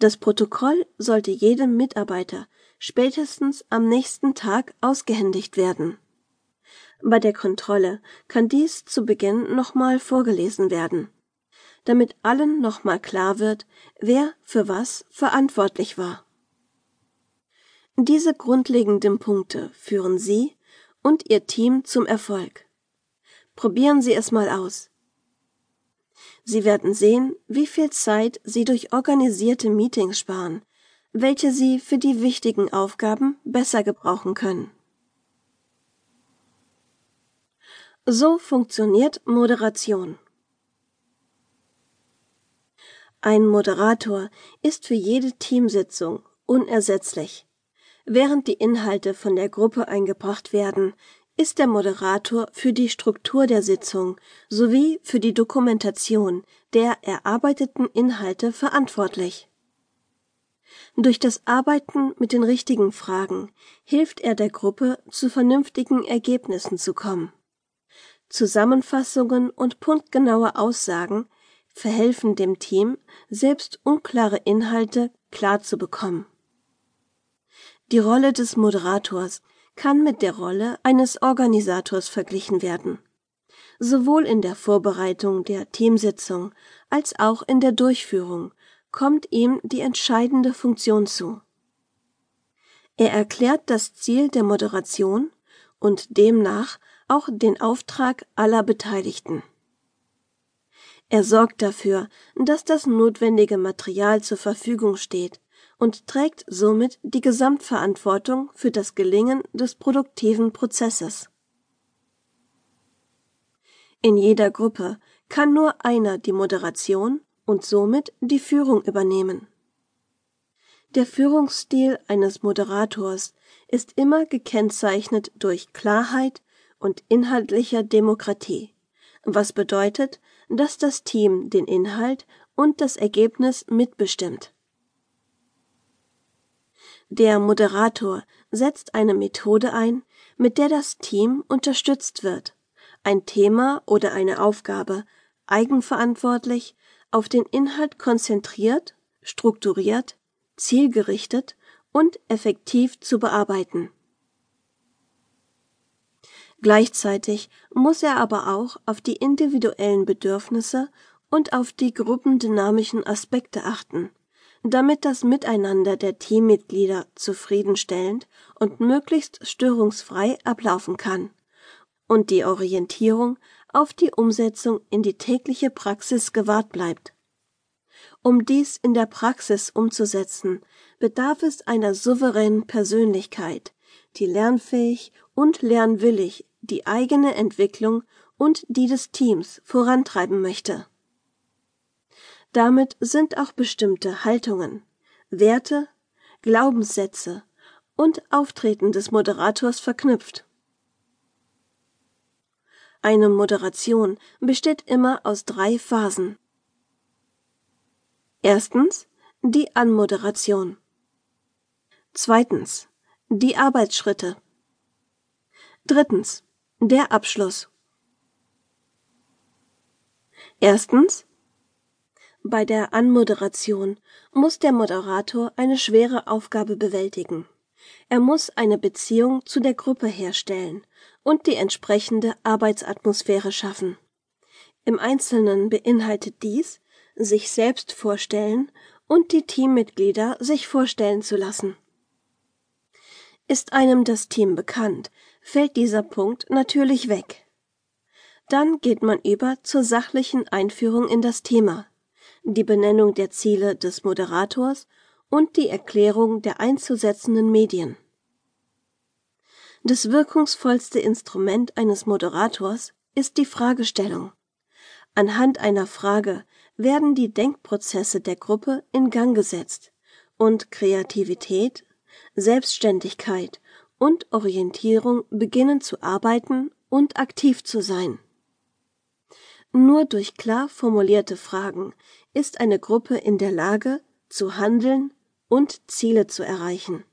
Das Protokoll sollte jedem Mitarbeiter spätestens am nächsten Tag ausgehändigt werden. Bei der Kontrolle kann dies zu Beginn nochmal vorgelesen werden, damit allen nochmal klar wird, wer für was verantwortlich war. Diese grundlegenden Punkte führen Sie und Ihr Team zum Erfolg. Probieren Sie es mal aus. Sie werden sehen, wie viel Zeit Sie durch organisierte Meetings sparen, welche Sie für die wichtigen Aufgaben besser gebrauchen können. So funktioniert Moderation. Ein Moderator ist für jede Teamsitzung unersetzlich. Während die Inhalte von der Gruppe eingebracht werden, ist der Moderator für die Struktur der Sitzung sowie für die Dokumentation der erarbeiteten Inhalte verantwortlich. Durch das Arbeiten mit den richtigen Fragen hilft er der Gruppe, zu vernünftigen Ergebnissen zu kommen. Zusammenfassungen und punktgenaue Aussagen verhelfen dem Team, selbst unklare Inhalte klar zu bekommen. Die Rolle des Moderators kann mit der Rolle eines Organisators verglichen werden. Sowohl in der Vorbereitung der Teamsitzung als auch in der Durchführung kommt ihm die entscheidende Funktion zu. Er erklärt das Ziel der Moderation und demnach auch den Auftrag aller Beteiligten. Er sorgt dafür, dass das notwendige Material zur Verfügung steht und trägt somit die Gesamtverantwortung für das Gelingen des produktiven Prozesses. In jeder Gruppe kann nur einer die Moderation und somit die Führung übernehmen. Der Führungsstil eines Moderators ist immer gekennzeichnet durch Klarheit und inhaltlicher Demokratie, was bedeutet, dass das Team den Inhalt und das Ergebnis mitbestimmt. Der Moderator setzt eine Methode ein, mit der das Team unterstützt wird, ein Thema oder eine Aufgabe eigenverantwortlich auf den Inhalt konzentriert, strukturiert, zielgerichtet und effektiv zu bearbeiten. Gleichzeitig muss er aber auch auf die individuellen Bedürfnisse und auf die gruppendynamischen Aspekte achten, damit das Miteinander der Teammitglieder zufriedenstellend und möglichst störungsfrei ablaufen kann und die Orientierung auf die Umsetzung in die tägliche Praxis gewahrt bleibt. Um dies in der Praxis umzusetzen, bedarf es einer souveränen Persönlichkeit, die lernfähig und lernwillig die eigene Entwicklung und die des Teams vorantreiben möchte. Damit sind auch bestimmte Haltungen, Werte, Glaubenssätze und Auftreten des Moderators verknüpft. Eine Moderation besteht immer aus drei Phasen. Erstens die Anmoderation. Zweitens die Arbeitsschritte. Drittens der Abschluss. Erstens. Bei der Anmoderation muss der Moderator eine schwere Aufgabe bewältigen. Er muss eine Beziehung zu der Gruppe herstellen und die entsprechende Arbeitsatmosphäre schaffen. Im Einzelnen beinhaltet dies, sich selbst vorstellen und die Teammitglieder sich vorstellen zu lassen. Ist einem das Team bekannt, fällt dieser Punkt natürlich weg. Dann geht man über zur sachlichen Einführung in das Thema, die Benennung der Ziele des Moderators und die Erklärung der einzusetzenden Medien. Das wirkungsvollste Instrument eines Moderators ist die Fragestellung. Anhand einer Frage werden die Denkprozesse der Gruppe in Gang gesetzt und Kreativität, Selbstständigkeit und Orientierung beginnen zu arbeiten und aktiv zu sein. Nur durch klar formulierte Fragen ist eine Gruppe in der Lage, zu handeln und Ziele zu erreichen.